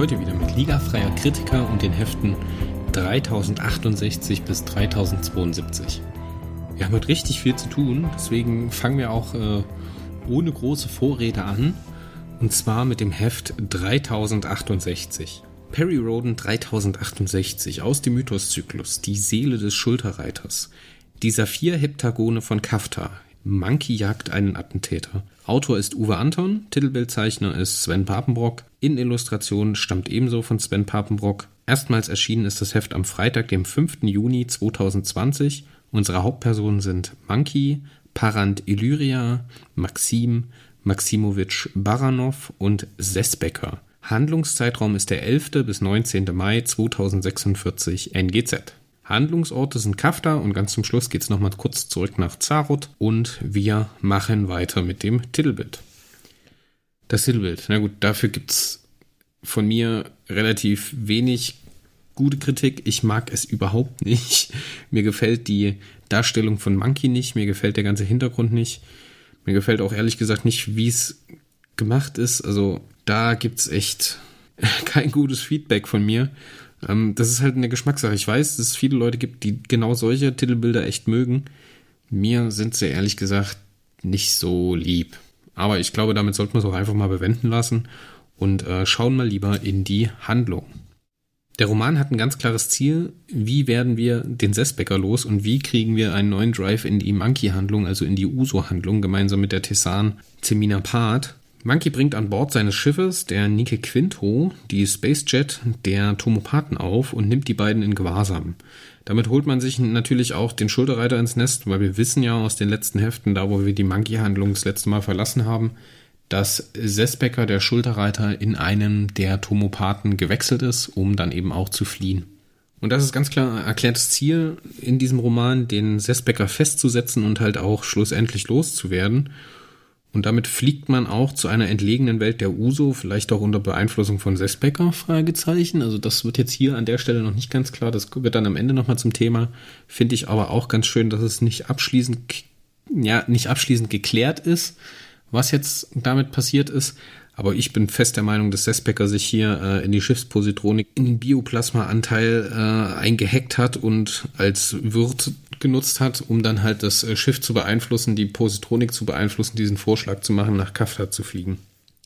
Heute wieder mit Liga-freier Kritiker und den Heften 3068 bis 3072. Wir haben heute richtig viel zu tun, deswegen fangen wir auch äh, ohne große Vorrede an. Und zwar mit dem Heft 3068. Perry Roden 3068 aus dem Mythoszyklus, die Seele des Schulterreiters. Die Saphir-Heptagone von Kafta. Monkey jagt einen Attentäter. Autor ist Uwe Anton, Titelbildzeichner ist Sven Papenbrock. Innenillustration stammt ebenso von Sven Papenbrock. Erstmals erschienen ist das Heft am Freitag, dem 5. Juni 2020. Unsere Hauptpersonen sind Monkey, Parant Illyria, Maxim, Maximowitsch Baranov und Sesbecker. Handlungszeitraum ist der 11. bis 19. Mai 2046 NGZ. Handlungsorte sind Kafta und ganz zum Schluss geht es nochmal kurz zurück nach Zarot und wir machen weiter mit dem Titelbild. Das Titelbild, na gut, dafür gibt es von mir relativ wenig gute Kritik. Ich mag es überhaupt nicht. Mir gefällt die Darstellung von Monkey nicht, mir gefällt der ganze Hintergrund nicht. Mir gefällt auch ehrlich gesagt nicht, wie es gemacht ist. Also da gibt es echt kein gutes Feedback von mir. Ähm, das ist halt eine Geschmackssache. Ich weiß, dass es viele Leute gibt, die genau solche Titelbilder echt mögen. Mir sind sie ehrlich gesagt nicht so lieb. Aber ich glaube, damit sollten wir es auch einfach mal bewenden lassen und äh, schauen mal lieber in die Handlung. Der Roman hat ein ganz klares Ziel. Wie werden wir den Sesbecker los und wie kriegen wir einen neuen Drive in die Monkey-Handlung, also in die Uso-Handlung, gemeinsam mit der Tessan Zemina Part? Monkey bringt an Bord seines Schiffes, der Nike Quinto, die Spacejet der Tomopathen auf und nimmt die beiden in Gewahrsam. Damit holt man sich natürlich auch den Schulterreiter ins Nest, weil wir wissen ja aus den letzten Heften, da wo wir die Monkey-Handlung das letzte Mal verlassen haben, dass Sesbecker, der Schulterreiter, in einem der Tomopathen gewechselt ist, um dann eben auch zu fliehen. Und das ist ganz klar erklärtes Ziel in diesem Roman, den Sesbecker festzusetzen und halt auch schlussendlich loszuwerden. Und damit fliegt man auch zu einer entlegenen Welt der Uso, vielleicht auch unter Beeinflussung von Sesbecker, Fragezeichen. Also das wird jetzt hier an der Stelle noch nicht ganz klar. Das wird dann am Ende nochmal zum Thema. Finde ich aber auch ganz schön, dass es nicht abschließend, ja, nicht abschließend geklärt ist, was jetzt damit passiert ist. Aber ich bin fest der Meinung, dass Sesbecker sich hier äh, in die Schiffspositronik in den Bioplasma-Anteil äh, eingehackt hat und als Wirt genutzt hat, um dann halt das äh, Schiff zu beeinflussen, die Positronik zu beeinflussen, diesen Vorschlag zu machen, nach Kafta zu fliegen.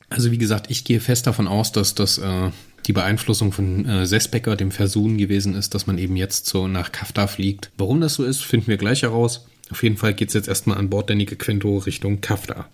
Also wie gesagt, ich gehe fest davon aus, dass das äh, die Beeinflussung von äh, Sesbecker, dem Versuchen gewesen ist, dass man eben jetzt so nach Kafta fliegt. Warum das so ist, finden wir gleich heraus. Auf jeden Fall geht es jetzt erstmal an Bord der Nike Quinto Richtung Kafta.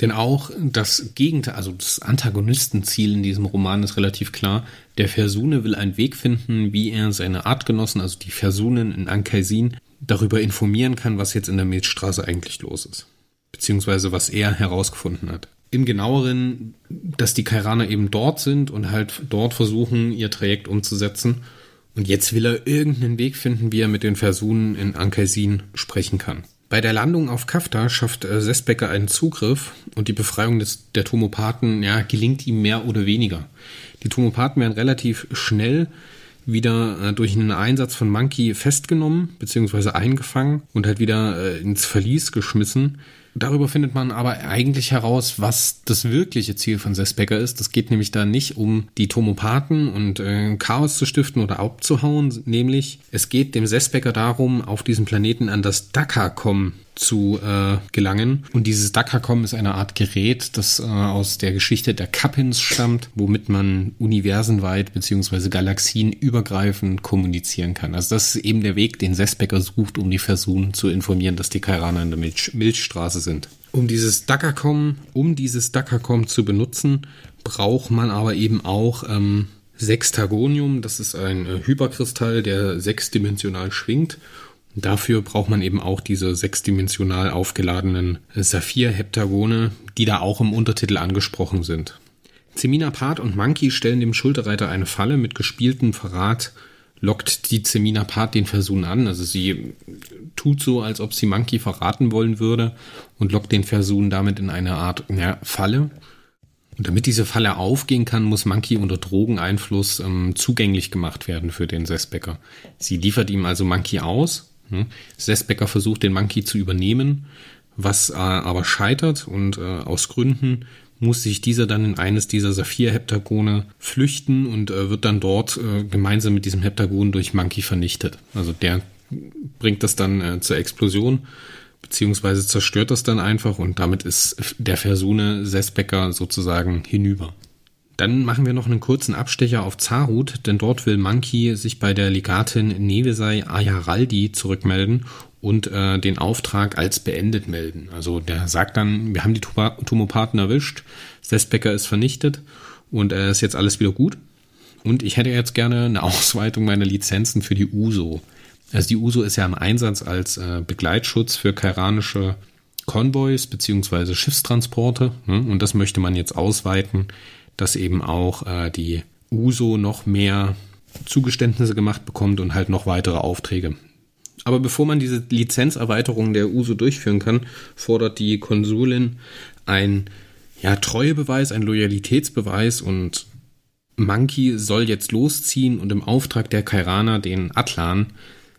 Denn auch das Gegenteil, also das Antagonistenziel in diesem Roman ist relativ klar. Der Versune will einen Weg finden, wie er seine Artgenossen, also die Versunen in Ankaisin, darüber informieren kann, was jetzt in der Milchstraße eigentlich los ist. Beziehungsweise was er herausgefunden hat. Im genaueren, dass die Kairaner eben dort sind und halt dort versuchen, ihr Trajekt umzusetzen. Und jetzt will er irgendeinen Weg finden, wie er mit den Versunen in Ankaisin sprechen kann. Bei der Landung auf Kafta schafft äh, Sesbecker einen Zugriff und die Befreiung des, der Tomopathen ja, gelingt ihm mehr oder weniger. Die Tomopathen werden relativ schnell wieder äh, durch einen Einsatz von Monkey festgenommen bzw. eingefangen und halt wieder äh, ins Verlies geschmissen. Darüber findet man aber eigentlich heraus, was das wirkliche Ziel von Sesbecker ist. Das geht nämlich da nicht um die Tomopathen und äh, Chaos zu stiften oder abzuhauen, nämlich es geht dem Sesbecker darum, auf diesem Planeten an das Dakar-Com zu äh, gelangen. Und dieses Dakacom ist eine Art Gerät, das äh, aus der Geschichte der Kappins stammt, womit man universenweit bzw. galaxienübergreifend kommunizieren kann. Also das ist eben der Weg, den Sesbecker sucht, um die Versuchen zu informieren, dass die Kairaner in der Milch Milchstraße sind. Um dieses Dakacom, um dieses Dakacom zu benutzen, braucht man aber eben auch ähm, Sextagonium. Das ist ein äh, Hyperkristall, der sechsdimensional schwingt Dafür braucht man eben auch diese sechsdimensional aufgeladenen Saphir-Heptagone, die da auch im Untertitel angesprochen sind. Zemina Part und Monkey stellen dem Schulterreiter eine Falle mit gespieltem Verrat, lockt die Zemina Part den Versuch an. Also sie tut so, als ob sie Monkey verraten wollen würde und lockt den Versuch damit in eine Art ja, Falle. Und damit diese Falle aufgehen kann, muss Monkey unter Drogeneinfluss ähm, zugänglich gemacht werden für den Sesbecker. Sie liefert ihm also Monkey aus? Sesbecker versucht, den Monkey zu übernehmen, was äh, aber scheitert und äh, aus Gründen muss sich dieser dann in eines dieser Saphir-Heptagone flüchten und äh, wird dann dort äh, gemeinsam mit diesem Heptagon durch Monkey vernichtet. Also der bringt das dann äh, zur Explosion, beziehungsweise zerstört das dann einfach und damit ist der Versune Sesbecker sozusagen hinüber. Dann machen wir noch einen kurzen Abstecher auf Zarut, denn dort will Monkey sich bei der Legatin Nevesai Ayaraldi zurückmelden und äh, den Auftrag als beendet melden. Also der sagt dann, wir haben die Tumopathen erwischt, Sesbecker ist vernichtet und äh, ist jetzt alles wieder gut. Und ich hätte jetzt gerne eine Ausweitung meiner Lizenzen für die USO. Also die USO ist ja im Einsatz als äh, Begleitschutz für kairanische Konvois beziehungsweise Schiffstransporte. Ne? Und das möchte man jetzt ausweiten dass eben auch äh, die USO noch mehr Zugeständnisse gemacht bekommt und halt noch weitere Aufträge. Aber bevor man diese Lizenzerweiterung der USO durchführen kann, fordert die Konsulin ein ja, Treuebeweis, ein Loyalitätsbeweis und Monkey soll jetzt losziehen und im Auftrag der Kairaner den Atlan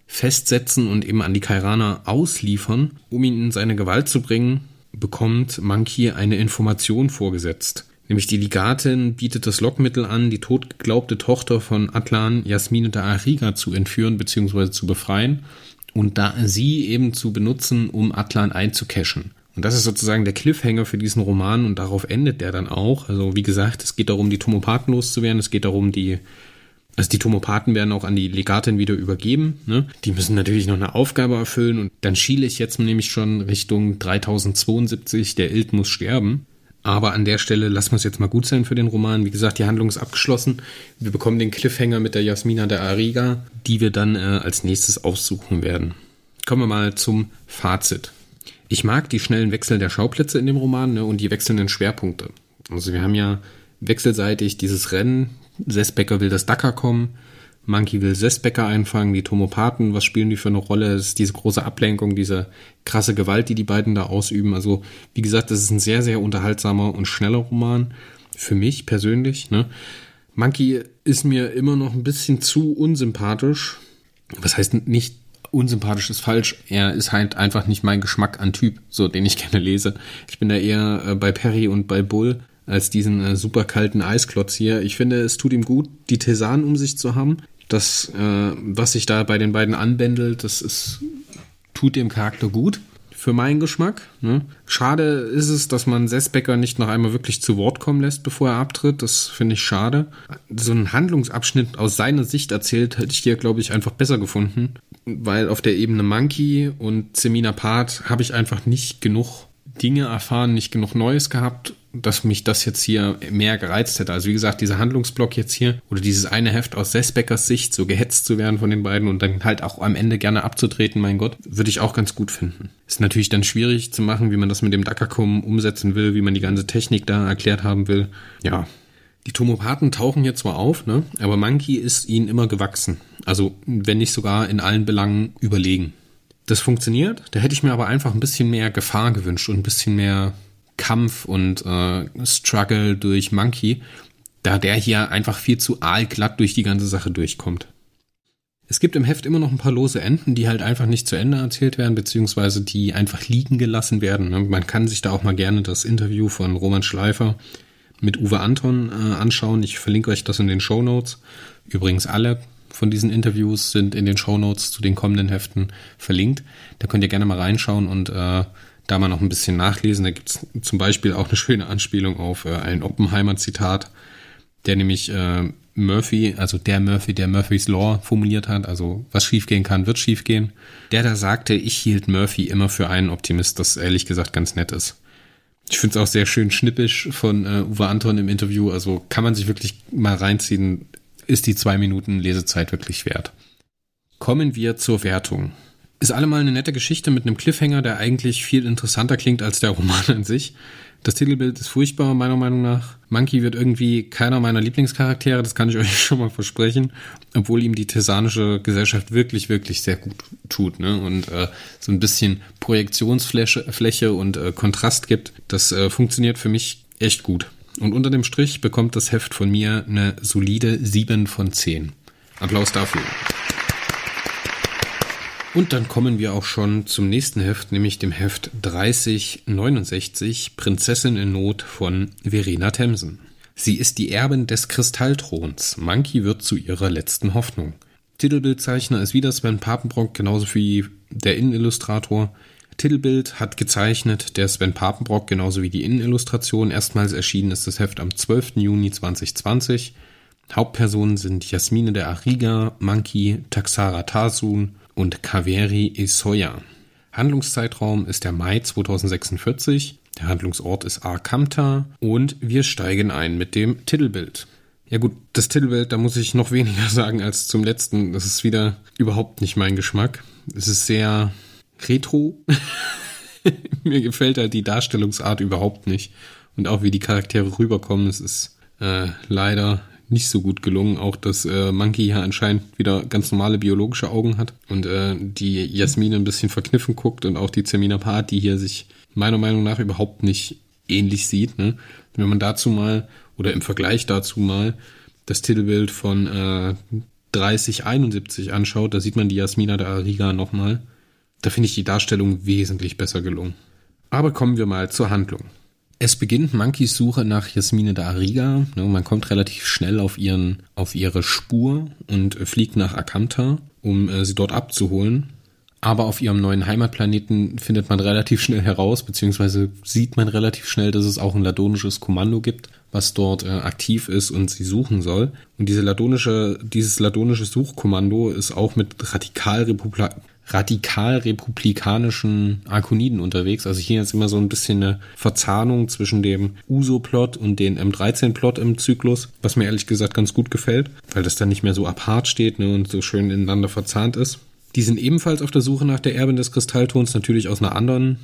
festsetzen und eben an die Kairaner ausliefern. Um ihn in seine Gewalt zu bringen, bekommt Monkey eine Information vorgesetzt. Nämlich die Ligatin bietet das Lockmittel an, die totgeglaubte Tochter von Atlan, Jasmine da Ariga, zu entführen bzw. zu befreien und da sie eben zu benutzen, um Atlan einzucachen. Und das ist sozusagen der Cliffhanger für diesen Roman und darauf endet der dann auch. Also wie gesagt, es geht darum, die Tomopathen loszuwerden, es geht darum, die also die Tomopathen werden auch an die Legatin wieder übergeben. Ne? Die müssen natürlich noch eine Aufgabe erfüllen und dann schiele ich jetzt nämlich schon Richtung 3072, der Ild muss sterben. Aber an der Stelle lassen wir es jetzt mal gut sein für den Roman. Wie gesagt, die Handlung ist abgeschlossen. Wir bekommen den Cliffhanger mit der Jasmina der Ariga, die wir dann äh, als nächstes aussuchen werden. Kommen wir mal zum Fazit. Ich mag die schnellen Wechsel der Schauplätze in dem Roman ne, und die wechselnden Schwerpunkte. Also wir haben ja wechselseitig dieses Rennen. Sesbecker will das Dacker kommen. Monkey will Sesbecker einfangen, die Tomopathen, was spielen die für eine Rolle? Es ist diese große Ablenkung, diese krasse Gewalt, die die beiden da ausüben. Also, wie gesagt, das ist ein sehr, sehr unterhaltsamer und schneller Roman. Für mich persönlich, ne? Monkey ist mir immer noch ein bisschen zu unsympathisch. Was heißt nicht unsympathisch ist falsch. Er ist halt einfach nicht mein Geschmack an Typ, so den ich gerne lese. Ich bin da eher äh, bei Perry und bei Bull als diesen äh, super kalten Eisklotz hier. Ich finde, es tut ihm gut, die Tesan um sich zu haben das, äh, was sich da bei den beiden anbändelt, das ist, tut dem Charakter gut für meinen Geschmack. Ne? Schade ist es, dass man Sesbecker nicht noch einmal wirklich zu Wort kommen lässt, bevor er abtritt. Das finde ich schade. So einen Handlungsabschnitt aus seiner Sicht erzählt, hätte ich hier, glaube ich, einfach besser gefunden. Weil auf der Ebene Monkey und Semina Part habe ich einfach nicht genug Dinge erfahren, nicht genug Neues gehabt, dass mich das jetzt hier mehr gereizt hätte. Also wie gesagt, dieser Handlungsblock jetzt hier oder dieses eine Heft aus Sesbeckers Sicht, so gehetzt zu werden von den beiden und dann halt auch am Ende gerne abzutreten, mein Gott, würde ich auch ganz gut finden. Ist natürlich dann schwierig zu machen, wie man das mit dem Dackerkum umsetzen will, wie man die ganze Technik da erklärt haben will. Ja, die Tomopathen tauchen hier zwar auf, ne, aber Monkey ist ihnen immer gewachsen. Also, wenn nicht sogar in allen Belangen überlegen. Das funktioniert. Da hätte ich mir aber einfach ein bisschen mehr Gefahr gewünscht und ein bisschen mehr Kampf und äh, Struggle durch Monkey, da der hier einfach viel zu aalglatt durch die ganze Sache durchkommt. Es gibt im Heft immer noch ein paar lose Enden, die halt einfach nicht zu Ende erzählt werden, beziehungsweise die einfach liegen gelassen werden. Ne? Man kann sich da auch mal gerne das Interview von Roman Schleifer mit Uwe Anton äh, anschauen. Ich verlinke euch das in den Show Notes. Übrigens alle von diesen Interviews sind in den Show Notes zu den kommenden Heften verlinkt. Da könnt ihr gerne mal reinschauen und äh, da mal noch ein bisschen nachlesen. Da gibt es zum Beispiel auch eine schöne Anspielung auf äh, ein Oppenheimer-Zitat, der nämlich äh, Murphy, also der Murphy, der Murphys Law formuliert hat, also was schiefgehen kann, wird schiefgehen. Der da sagte, ich hielt Murphy immer für einen Optimist, das ehrlich gesagt ganz nett ist. Ich finde es auch sehr schön schnippisch von äh, Uwe Anton im Interview, also kann man sich wirklich mal reinziehen, ist die zwei Minuten Lesezeit wirklich wert. Kommen wir zur Wertung. Ist allemal eine nette Geschichte mit einem Cliffhanger, der eigentlich viel interessanter klingt als der Roman an sich. Das Titelbild ist furchtbar, meiner Meinung nach. Monkey wird irgendwie keiner meiner Lieblingscharaktere, das kann ich euch schon mal versprechen, obwohl ihm die tesanische Gesellschaft wirklich, wirklich sehr gut tut, ne? Und äh, so ein bisschen Projektionsfläche Fläche und äh, Kontrast gibt. Das äh, funktioniert für mich echt gut. Und unter dem Strich bekommt das Heft von mir eine solide 7 von 10. Applaus dafür. Und dann kommen wir auch schon zum nächsten Heft, nämlich dem Heft 3069 Prinzessin in Not von Verena Themsen. Sie ist die Erbin des Kristallthrons. Monkey wird zu ihrer letzten Hoffnung. Titelbildzeichner ist wieder Sven Papenbrock, genauso wie der Innenillustrator. Titelbild hat gezeichnet der Sven Papenbrock, genauso wie die Innenillustration. Erstmals erschienen ist das Heft am 12. Juni 2020. Hauptpersonen sind Jasmine der Ariga, Monkey, Taxara Tarsun und Kaveri Esoya. Handlungszeitraum ist der Mai 2046. Der Handlungsort ist Arkamta und wir steigen ein mit dem Titelbild. Ja gut, das Titelbild, da muss ich noch weniger sagen als zum letzten. Das ist wieder überhaupt nicht mein Geschmack. Es ist sehr retro. Mir gefällt halt die Darstellungsart überhaupt nicht. Und auch wie die Charaktere rüberkommen, es ist äh, leider nicht so gut gelungen. Auch dass äh, Monkey hier anscheinend wieder ganz normale biologische Augen hat und äh, die Jasmine ein bisschen verkniffen guckt und auch die Zermina Part, die hier sich meiner Meinung nach überhaupt nicht ähnlich sieht. Ne? Wenn man dazu mal oder im Vergleich dazu mal das Titelbild von äh, 3071 anschaut, da sieht man die Jasmina der Ariga nochmal. Da finde ich die Darstellung wesentlich besser gelungen. Aber kommen wir mal zur Handlung. Es beginnt Monkeys Suche nach Jasmine da Ariga. Ne, man kommt relativ schnell auf, ihren, auf ihre Spur und fliegt nach Akanta, um äh, sie dort abzuholen. Aber auf ihrem neuen Heimatplaneten findet man relativ schnell heraus, beziehungsweise sieht man relativ schnell, dass es auch ein ladonisches Kommando gibt, was dort äh, aktiv ist und sie suchen soll. Und diese ladonische, dieses ladonische Suchkommando ist auch mit Radikalrepublik radikal-republikanischen Arkoniden unterwegs. Also hier ist immer so ein bisschen eine Verzahnung zwischen dem USO-Plot und dem M13-Plot im Zyklus, was mir ehrlich gesagt ganz gut gefällt, weil das dann nicht mehr so apart steht ne, und so schön ineinander verzahnt ist. Die sind ebenfalls auf der Suche nach der Erbin des Kristalltons, natürlich aus einer anderen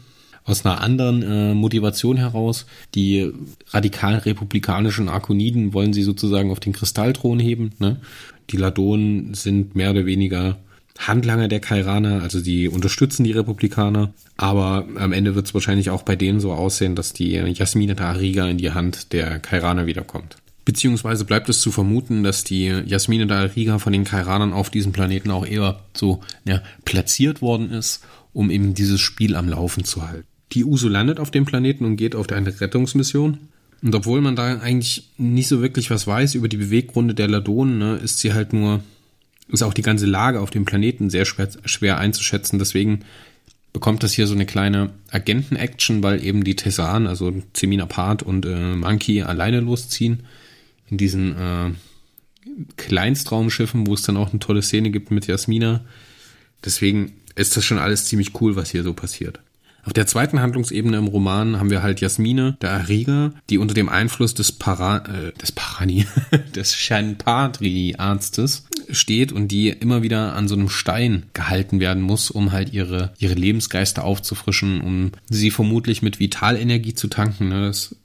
aus einer anderen äh, Motivation heraus. Die radikal republikanischen Arkoniden wollen sie sozusagen auf den Kristallthron heben. Ne? Die Ladonen sind mehr oder weniger Handlanger der Kairaner, also die unterstützen die Republikaner, aber am Ende wird es wahrscheinlich auch bei denen so aussehen, dass die Jasmine Ariga in die Hand der Kairaner wiederkommt. Beziehungsweise bleibt es zu vermuten, dass die Jasmine Ariga von den Kairanern auf diesem Planeten auch eher so ja, platziert worden ist, um eben dieses Spiel am Laufen zu halten. Die Uso landet auf dem Planeten und geht auf eine Rettungsmission. Und obwohl man da eigentlich nicht so wirklich was weiß über die Beweggründe der Ladonen, ne, ist sie halt nur ist auch die ganze Lage auf dem Planeten sehr schwer, schwer einzuschätzen. Deswegen bekommt das hier so eine kleine Agenten-Action, weil eben die Tessan, also Zemina Part und äh, Monkey alleine losziehen in diesen äh, Kleinstraumschiffen, wo es dann auch eine tolle Szene gibt mit Jasmina. Deswegen ist das schon alles ziemlich cool, was hier so passiert. Auf der zweiten Handlungsebene im Roman haben wir halt Jasmine, der Erreger, die unter dem Einfluss des Para, äh, des Parani, des Shanpatri-Arztes steht und die immer wieder an so einem Stein gehalten werden muss, um halt ihre, ihre Lebensgeister aufzufrischen, um sie vermutlich mit Vitalenergie zu tanken. Ne? Das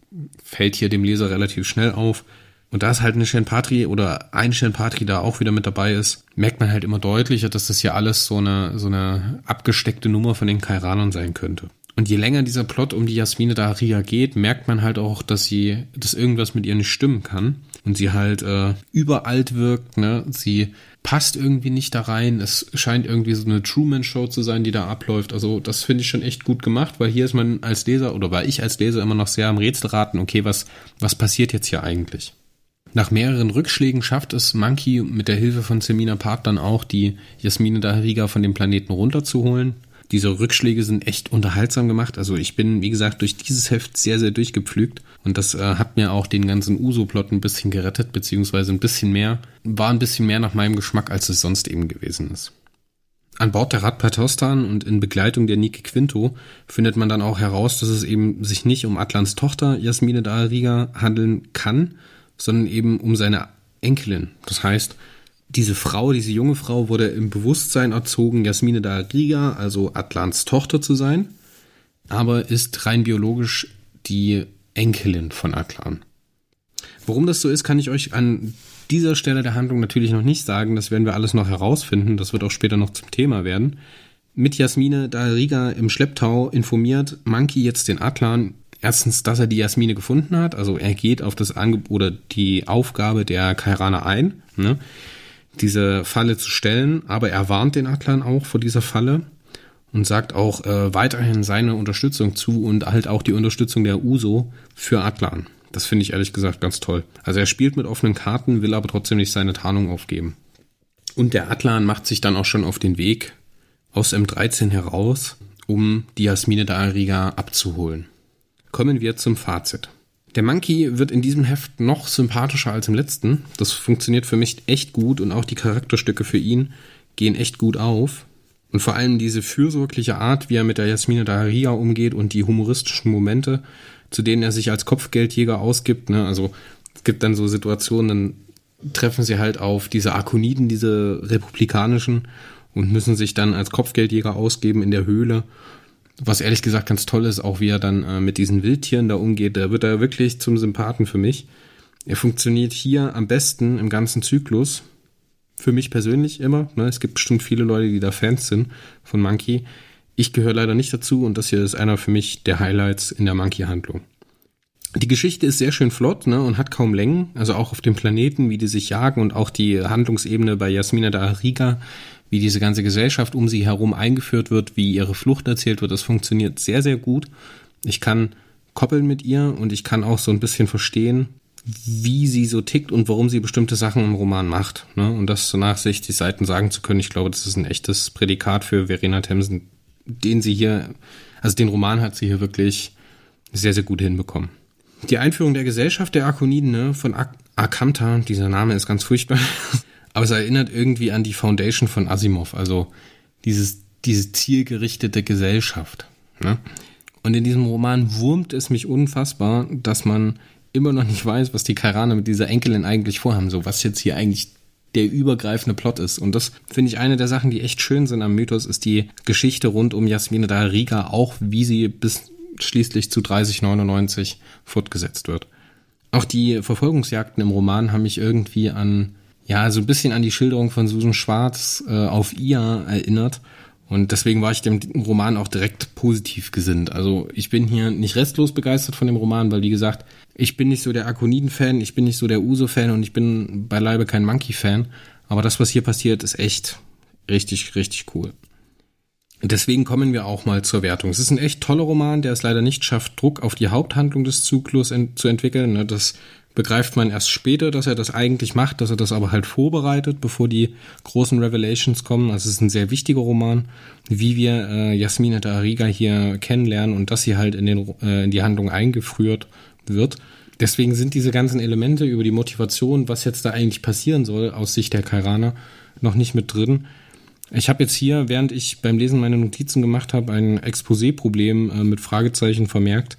fällt hier dem Leser relativ schnell auf. Und da es halt eine Shenpatri oder ein Shenpatri da auch wieder mit dabei ist, merkt man halt immer deutlicher, dass das hier alles so eine, so eine abgesteckte Nummer von den Kairanern sein könnte. Und je länger dieser Plot um die Jasmine Daria geht, merkt man halt auch, dass sie, dass irgendwas mit ihr nicht stimmen kann. Und sie halt äh, überalt wirkt, ne? Sie passt irgendwie nicht da rein. Es scheint irgendwie so eine Truman-Show zu sein, die da abläuft. Also das finde ich schon echt gut gemacht, weil hier ist man als Leser oder war ich als Leser immer noch sehr am Rätselraten, okay, was, was passiert jetzt hier eigentlich? Nach mehreren Rückschlägen schafft es Monkey mit der Hilfe von Semina Park dann auch, die Jasmine Dahriga von dem Planeten runterzuholen. Diese Rückschläge sind echt unterhaltsam gemacht. Also ich bin, wie gesagt, durch dieses Heft sehr, sehr durchgepflügt. Und das äh, hat mir auch den ganzen Uso-Plot ein bisschen gerettet, beziehungsweise ein bisschen mehr. War ein bisschen mehr nach meinem Geschmack, als es sonst eben gewesen ist. An Bord der Radpatostan und in Begleitung der Nike Quinto findet man dann auch heraus, dass es eben sich nicht um Atlans Tochter Jasmine Dahriga handeln kann, sondern eben um seine Enkelin. Das heißt, diese Frau, diese junge Frau wurde im Bewusstsein erzogen, Jasmine da Riga, also Atlans Tochter zu sein, aber ist rein biologisch die Enkelin von Atlan. Warum das so ist, kann ich euch an dieser Stelle der Handlung natürlich noch nicht sagen. Das werden wir alles noch herausfinden. Das wird auch später noch zum Thema werden. Mit Jasmine da Riga im Schlepptau informiert Monkey jetzt den Atlan erstens, dass er die Jasmine gefunden hat. Also er geht auf das Angebot oder die Aufgabe der Kairana ein. Ne? diese Falle zu stellen, aber er warnt den Atlan auch vor dieser Falle und sagt auch äh, weiterhin seine Unterstützung zu und halt auch die Unterstützung der Uso für Atlan. Das finde ich ehrlich gesagt ganz toll. Also er spielt mit offenen Karten, will aber trotzdem nicht seine Tarnung aufgeben. Und der Atlan macht sich dann auch schon auf den Weg aus M13 heraus, um die Jasmine da Ariga abzuholen. Kommen wir zum Fazit. Der Monkey wird in diesem Heft noch sympathischer als im letzten. Das funktioniert für mich echt gut und auch die Charakterstücke für ihn gehen echt gut auf. Und vor allem diese fürsorgliche Art, wie er mit der Jasmine Daharia umgeht und die humoristischen Momente, zu denen er sich als Kopfgeldjäger ausgibt. Ne? Also es gibt dann so Situationen, dann treffen sie halt auf diese Arkoniden, diese republikanischen, und müssen sich dann als Kopfgeldjäger ausgeben in der Höhle. Was ehrlich gesagt ganz toll ist, auch wie er dann äh, mit diesen Wildtieren da umgeht. Da wird er wirklich zum Sympathen für mich. Er funktioniert hier am besten im ganzen Zyklus. Für mich persönlich immer. Ne? Es gibt bestimmt viele Leute, die da Fans sind von Monkey. Ich gehöre leider nicht dazu und das hier ist einer für mich der Highlights in der Monkey-Handlung. Die Geschichte ist sehr schön flott ne, und hat kaum Längen, also auch auf dem Planeten, wie die sich jagen und auch die Handlungsebene bei Jasmina da Ariga, wie diese ganze Gesellschaft um sie herum eingeführt wird, wie ihre Flucht erzählt wird, das funktioniert sehr, sehr gut. Ich kann koppeln mit ihr und ich kann auch so ein bisschen verstehen, wie sie so tickt und warum sie bestimmte Sachen im Roman macht. Ne? Und das so nach 60 Seiten sagen zu können, ich glaube, das ist ein echtes Prädikat für Verena Themsen, den sie hier, also den Roman hat sie hier wirklich sehr, sehr gut hinbekommen. Die Einführung der Gesellschaft der Arkoniden ne, von Ak Akamta, dieser Name ist ganz furchtbar, aber es erinnert irgendwie an die Foundation von Asimov, also dieses, diese zielgerichtete Gesellschaft. Ne? Und in diesem Roman wurmt es mich unfassbar, dass man immer noch nicht weiß, was die Kairaner mit dieser Enkelin eigentlich vorhaben, so was jetzt hier eigentlich der übergreifende Plot ist. Und das finde ich eine der Sachen, die echt schön sind am Mythos, ist die Geschichte rund um Jasmine Dariga, auch wie sie bis schließlich zu 3099 fortgesetzt wird. Auch die Verfolgungsjagden im Roman haben mich irgendwie an, ja, so ein bisschen an die Schilderung von Susan Schwarz äh, auf ihr erinnert. Und deswegen war ich dem Roman auch direkt positiv gesinnt. Also ich bin hier nicht restlos begeistert von dem Roman, weil wie gesagt, ich bin nicht so der Akoniden-Fan, ich bin nicht so der Uso-Fan und ich bin beileibe kein Monkey-Fan. Aber das, was hier passiert, ist echt richtig, richtig cool. Deswegen kommen wir auch mal zur Wertung. Es ist ein echt toller Roman, der es leider nicht schafft, Druck auf die Haupthandlung des Zyklus ent zu entwickeln. Ne, das begreift man erst später, dass er das eigentlich macht, dass er das aber halt vorbereitet, bevor die großen Revelations kommen. Also es ist ein sehr wichtiger Roman, wie wir äh, Jasmina Dariga hier kennenlernen und dass sie halt in, den, äh, in die Handlung eingeführt wird. Deswegen sind diese ganzen Elemente über die Motivation, was jetzt da eigentlich passieren soll, aus Sicht der Kairaner, noch nicht mit drin. Ich habe jetzt hier, während ich beim Lesen meine Notizen gemacht habe, ein Exposé-Problem äh, mit Fragezeichen vermerkt.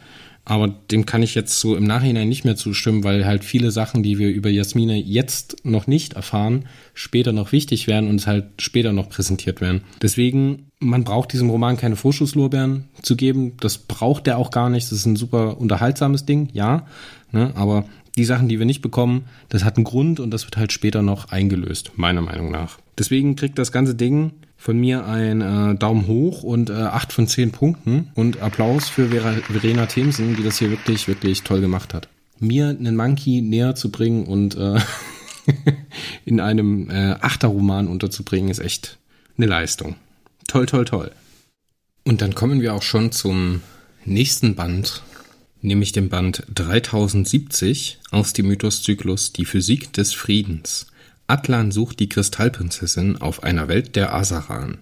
Aber dem kann ich jetzt so im Nachhinein nicht mehr zustimmen, weil halt viele Sachen, die wir über Jasmine jetzt noch nicht erfahren, später noch wichtig werden und es halt später noch präsentiert werden. Deswegen, man braucht diesem Roman keine Vorschusslorbeeren zu geben. Das braucht er auch gar nicht. Das ist ein super unterhaltsames Ding, ja. Ne? Aber die Sachen, die wir nicht bekommen, das hat einen Grund und das wird halt später noch eingelöst, meiner Meinung nach. Deswegen kriegt das ganze Ding von mir ein äh, Daumen hoch und äh, 8 von 10 Punkten und Applaus für Vera, Verena Themsen, die das hier wirklich, wirklich toll gemacht hat. Mir einen Monkey näher zu bringen und äh, in einem äh, Achterroman unterzubringen, ist echt eine Leistung. Toll, toll, toll. Und dann kommen wir auch schon zum nächsten Band nämlich dem Band 3070 aus dem Mythoszyklus Die Physik des Friedens. Atlan sucht die Kristallprinzessin auf einer Welt der Asaran.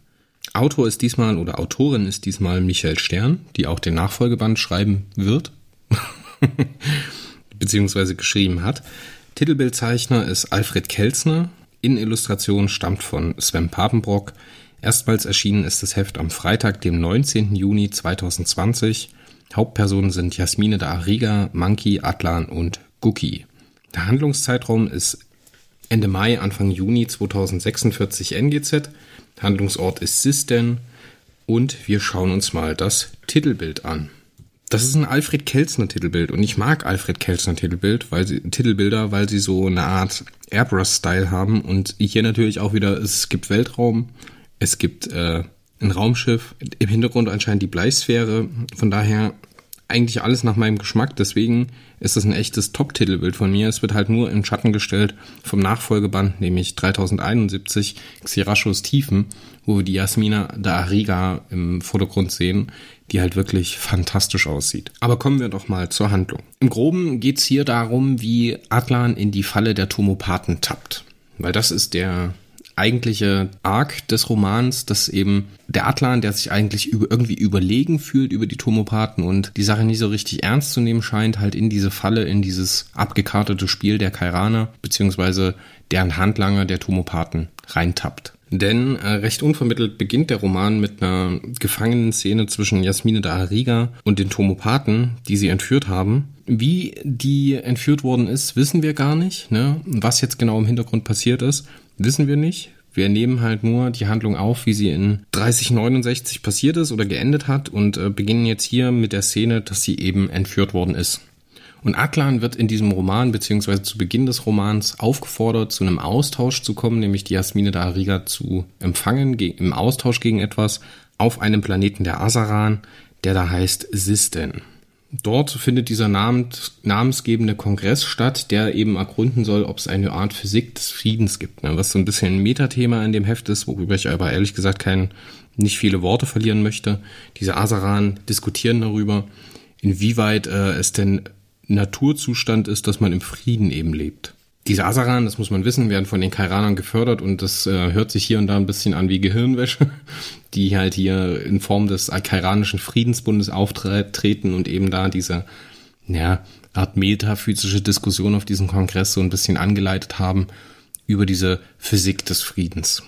Autor ist diesmal oder Autorin ist diesmal Michael Stern, die auch den Nachfolgeband schreiben wird, beziehungsweise geschrieben hat. Titelbildzeichner ist Alfred Kelzner. In Illustration stammt von Sven Papenbrock. Erstmals erschienen ist das Heft am Freitag, dem 19. Juni 2020 Hauptpersonen sind Jasmine da Ariga, Monkey, Atlan und Guki. Der Handlungszeitraum ist Ende Mai, Anfang Juni 2046 NGZ. Handlungsort ist Sisten und wir schauen uns mal das Titelbild an. Das ist ein Alfred Kelzner Titelbild und ich mag Alfred Kelzner Titelbild, weil sie Titelbilder, weil sie so eine Art Airbrush-Style haben und hier natürlich auch wieder es gibt Weltraum, es gibt äh, ein Raumschiff, im Hintergrund anscheinend die Bleisphäre. Von daher eigentlich alles nach meinem Geschmack, deswegen ist es ein echtes Top-Titelbild von mir. Es wird halt nur in Schatten gestellt vom Nachfolgeband, nämlich 3071 Xirachos Tiefen, wo wir die Jasmina da Ariga im Vordergrund sehen, die halt wirklich fantastisch aussieht. Aber kommen wir doch mal zur Handlung. Im Groben geht's hier darum, wie Atlan in die Falle der Tomopathen tappt. Weil das ist der eigentliche Arc des Romans, dass eben der Atlan, der sich eigentlich über, irgendwie überlegen fühlt über die Tomopathen und die Sache nicht so richtig ernst zu nehmen scheint, halt in diese Falle, in dieses abgekartete Spiel der Kairaner, beziehungsweise deren Handlanger der Tomopathen reintappt. Denn äh, recht unvermittelt beginnt der Roman mit einer Gefangenen-Szene zwischen Jasmine da Ariga und den Tomopathen, die sie entführt haben. Wie die entführt worden ist, wissen wir gar nicht. Ne? Was jetzt genau im Hintergrund passiert ist, wissen wir nicht. Wir nehmen halt nur die Handlung auf, wie sie in 3069 passiert ist oder geendet hat und äh, beginnen jetzt hier mit der Szene, dass sie eben entführt worden ist. Und Aklan wird in diesem Roman beziehungsweise zu Beginn des Romans aufgefordert, zu einem Austausch zu kommen, nämlich die Jasmine da Ariga zu empfangen im Austausch gegen etwas auf einem Planeten der Asaran, der da heißt Sisten. Dort findet dieser namensgebende Kongress statt, der eben ergründen soll, ob es eine Art Physik des Friedens gibt, ne? was so ein bisschen ein Metathema in dem Heft ist, worüber ich aber ehrlich gesagt kein, nicht viele Worte verlieren möchte. Diese Asaran diskutieren darüber, inwieweit äh, es denn Naturzustand ist, dass man im Frieden eben lebt. Diese Asaran, das muss man wissen, werden von den Kairanern gefördert und das äh, hört sich hier und da ein bisschen an wie Gehirnwäsche, die halt hier in Form des Kairanischen Friedensbundes auftreten und eben da diese, ja, Art metaphysische Diskussion auf diesem Kongress so ein bisschen angeleitet haben über diese Physik des Friedens.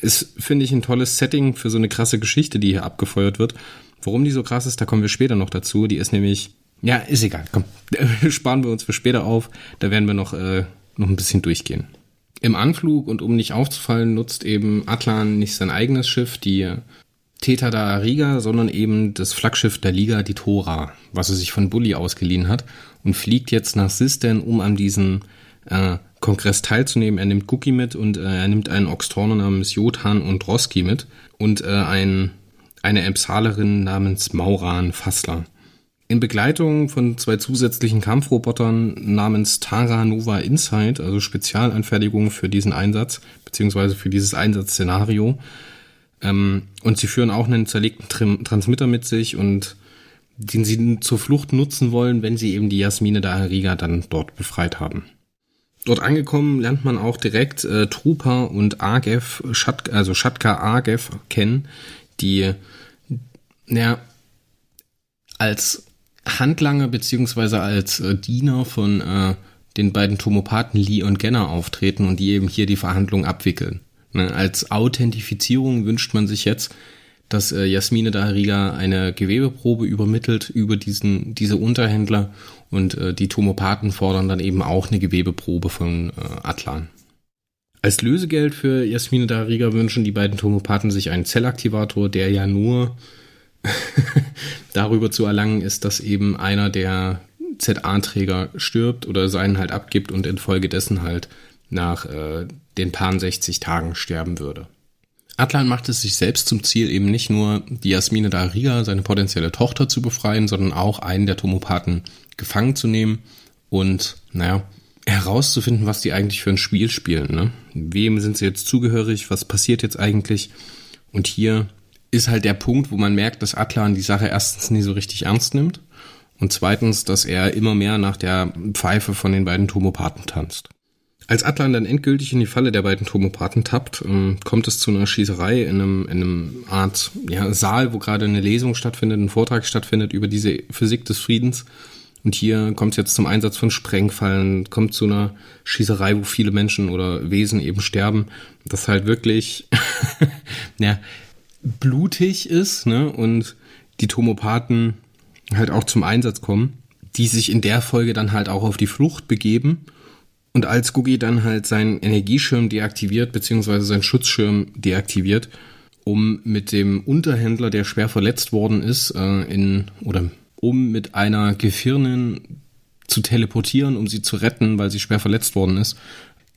Ist, finde ich, ein tolles Setting für so eine krasse Geschichte, die hier abgefeuert wird. Warum die so krass ist, da kommen wir später noch dazu. Die ist nämlich, ja, ist egal, komm, sparen wir uns für später auf. Da werden wir noch äh, noch ein bisschen durchgehen. Im Anflug und um nicht aufzufallen, nutzt eben Atlan nicht sein eigenes Schiff, die Theta da Riga, sondern eben das Flaggschiff der Liga, die Tora, was er sich von Bully ausgeliehen hat und fliegt jetzt nach Sisten, um an diesem äh, Kongress teilzunehmen. Er nimmt Cookie mit und äh, er nimmt einen Oxtorner namens Jotan und Roski mit und äh, ein, eine Empsalerin namens Mauran Fassler. In Begleitung von zwei zusätzlichen Kampfrobotern namens Tara Nova Insight, also Spezialanfertigungen für diesen Einsatz, beziehungsweise für dieses Einsatzszenario. Ähm, und sie führen auch einen zerlegten Trim Transmitter mit sich und den sie zur Flucht nutzen wollen, wenn sie eben die Jasmine da Riga dann dort befreit haben. Dort angekommen lernt man auch direkt äh, Trooper und Argev, Shat also Shatka Argev kennen, die, naja, als Handlanger beziehungsweise als äh, Diener von äh, den beiden Tomopathen Lee und Genner auftreten und die eben hier die Verhandlung abwickeln. Ne? Als Authentifizierung wünscht man sich jetzt, dass äh, Jasmine Dahriga eine Gewebeprobe übermittelt über diesen diese Unterhändler und äh, die Tomopathen fordern dann eben auch eine Gewebeprobe von äh, Atlan. Als Lösegeld für Jasmine Dahriga wünschen die beiden Tomopathen sich einen Zellaktivator, der ja nur darüber zu erlangen ist, dass eben einer der ZA-Träger stirbt oder seinen halt abgibt und infolgedessen halt nach äh, den paar 60 Tagen sterben würde. Atlan macht es sich selbst zum Ziel, eben nicht nur die Jasmine Daria, seine potenzielle Tochter, zu befreien, sondern auch einen der Tomopathen gefangen zu nehmen und, naja, herauszufinden, was die eigentlich für ein Spiel spielen. Ne? Wem sind sie jetzt zugehörig? Was passiert jetzt eigentlich? Und hier ist halt der Punkt, wo man merkt, dass Atlan die Sache erstens nie so richtig ernst nimmt und zweitens, dass er immer mehr nach der Pfeife von den beiden Tomopathen tanzt. Als Atlan dann endgültig in die Falle der beiden Tomopathen tappt, ähm, kommt es zu einer Schießerei in einem, in einem Art ja, Saal, wo gerade eine Lesung stattfindet, ein Vortrag stattfindet über diese Physik des Friedens. Und hier kommt es jetzt zum Einsatz von Sprengfallen, kommt zu einer Schießerei, wo viele Menschen oder Wesen eben sterben. Das halt wirklich, ja, blutig ist, ne, und die Tomopathen halt auch zum Einsatz kommen, die sich in der Folge dann halt auch auf die Flucht begeben. Und als Googie dann halt seinen Energieschirm deaktiviert, beziehungsweise seinen Schutzschirm deaktiviert, um mit dem Unterhändler, der schwer verletzt worden ist, äh, in, oder um mit einer Gefirnin zu teleportieren, um sie zu retten, weil sie schwer verletzt worden ist,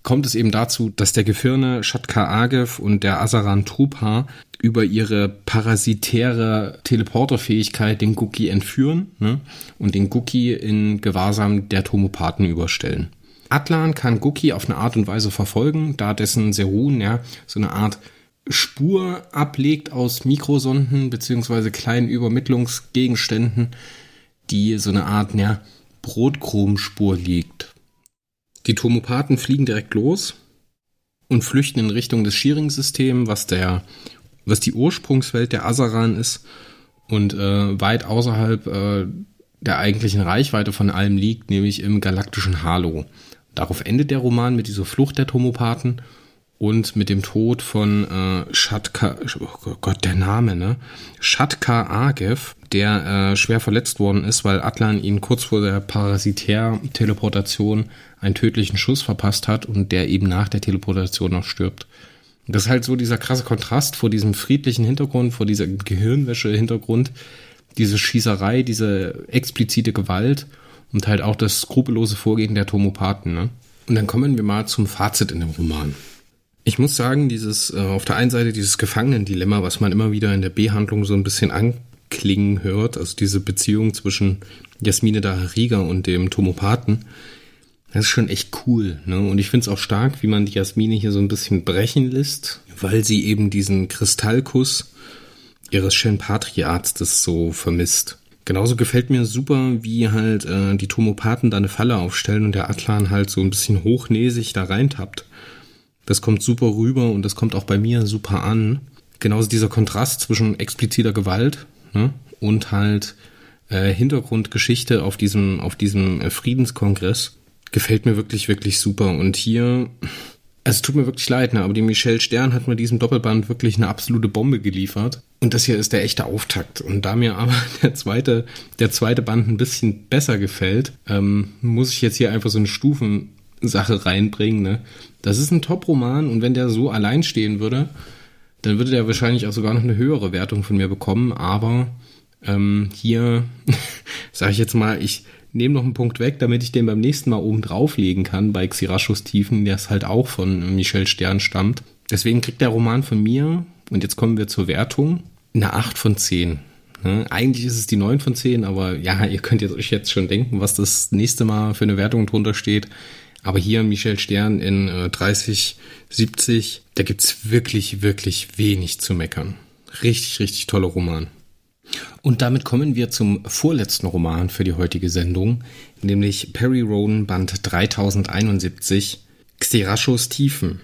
kommt es eben dazu, dass der Gefirne Shatka Agev und der Asaran Trupa über ihre parasitäre Teleporterfähigkeit den Guki entführen ne, und den Guki in Gewahrsam der Tomopathen überstellen. Atlan kann Guki auf eine Art und Weise verfolgen, da dessen Serun ja so eine Art Spur ablegt aus Mikrosonden beziehungsweise kleinen Übermittlungsgegenständen, die so eine Art ja, Brotkrumenspur liegt. Die Tomopathen fliegen direkt los und flüchten in Richtung des Shearing-Systems, was was die Ursprungswelt der Asaran ist und äh, weit außerhalb äh, der eigentlichen Reichweite von allem liegt, nämlich im galaktischen Halo. Darauf endet der Roman mit dieser Flucht der Tomopathen und mit dem Tod von äh, Shatka, oh Gott, der Name, ne? Shatka Agev, der äh, schwer verletzt worden ist, weil Atlan ihn kurz vor der Parasitär-Teleportation einen tödlichen Schuss verpasst hat und der eben nach der Teleportation noch stirbt. Das ist halt so dieser krasse Kontrast vor diesem friedlichen Hintergrund, vor dieser Gehirnwäsche-Hintergrund, diese Schießerei, diese explizite Gewalt und halt auch das skrupellose Vorgehen der Tomopathen. Ne? Und dann kommen wir mal zum Fazit in dem Roman. Ich muss sagen, dieses äh, auf der einen Seite dieses Gefangenendilemma, was man immer wieder in der B-Handlung so ein bisschen anklingen hört, also diese Beziehung zwischen Jasmine Dahariga und dem Tomopathen, das ist schon echt cool. Ne? Und ich finde es auch stark, wie man die Jasmine hier so ein bisschen brechen lässt, weil sie eben diesen Kristallkuss ihres Shen-Patriarztes so vermisst. Genauso gefällt mir super, wie halt äh, die Tomopathen da eine Falle aufstellen und der Atlan halt so ein bisschen hochnäsig da reintappt. Das kommt super rüber und das kommt auch bei mir super an. Genauso dieser Kontrast zwischen expliziter Gewalt ne, und halt äh, Hintergrundgeschichte auf diesem, auf diesem äh, Friedenskongress gefällt mir wirklich, wirklich super. Und hier, es tut mir wirklich leid, ne, aber die Michelle Stern hat mir diesem Doppelband wirklich eine absolute Bombe geliefert. Und das hier ist der echte Auftakt. Und da mir aber der zweite, der zweite Band ein bisschen besser gefällt, ähm, muss ich jetzt hier einfach so eine Stufen Sache reinbringen. Ne? Das ist ein Top-Roman und wenn der so allein stehen würde, dann würde der wahrscheinlich auch sogar noch eine höhere Wertung von mir bekommen. Aber ähm, hier sage ich jetzt mal, ich nehme noch einen Punkt weg, damit ich den beim nächsten Mal oben drauflegen kann bei Xirachos Tiefen, der es halt auch von Michel Stern stammt. Deswegen kriegt der Roman von mir, und jetzt kommen wir zur Wertung, eine 8 von 10. Ne? Eigentlich ist es die 9 von 10, aber ja, ihr könnt euch jetzt schon denken, was das nächste Mal für eine Wertung drunter steht. Aber hier Michel Stern in äh, 30, 70, da gibt's wirklich, wirklich wenig zu meckern. Richtig, richtig toller Roman. Und damit kommen wir zum vorletzten Roman für die heutige Sendung, nämlich Perry Rowan Band 3071, Xerashos Tiefen.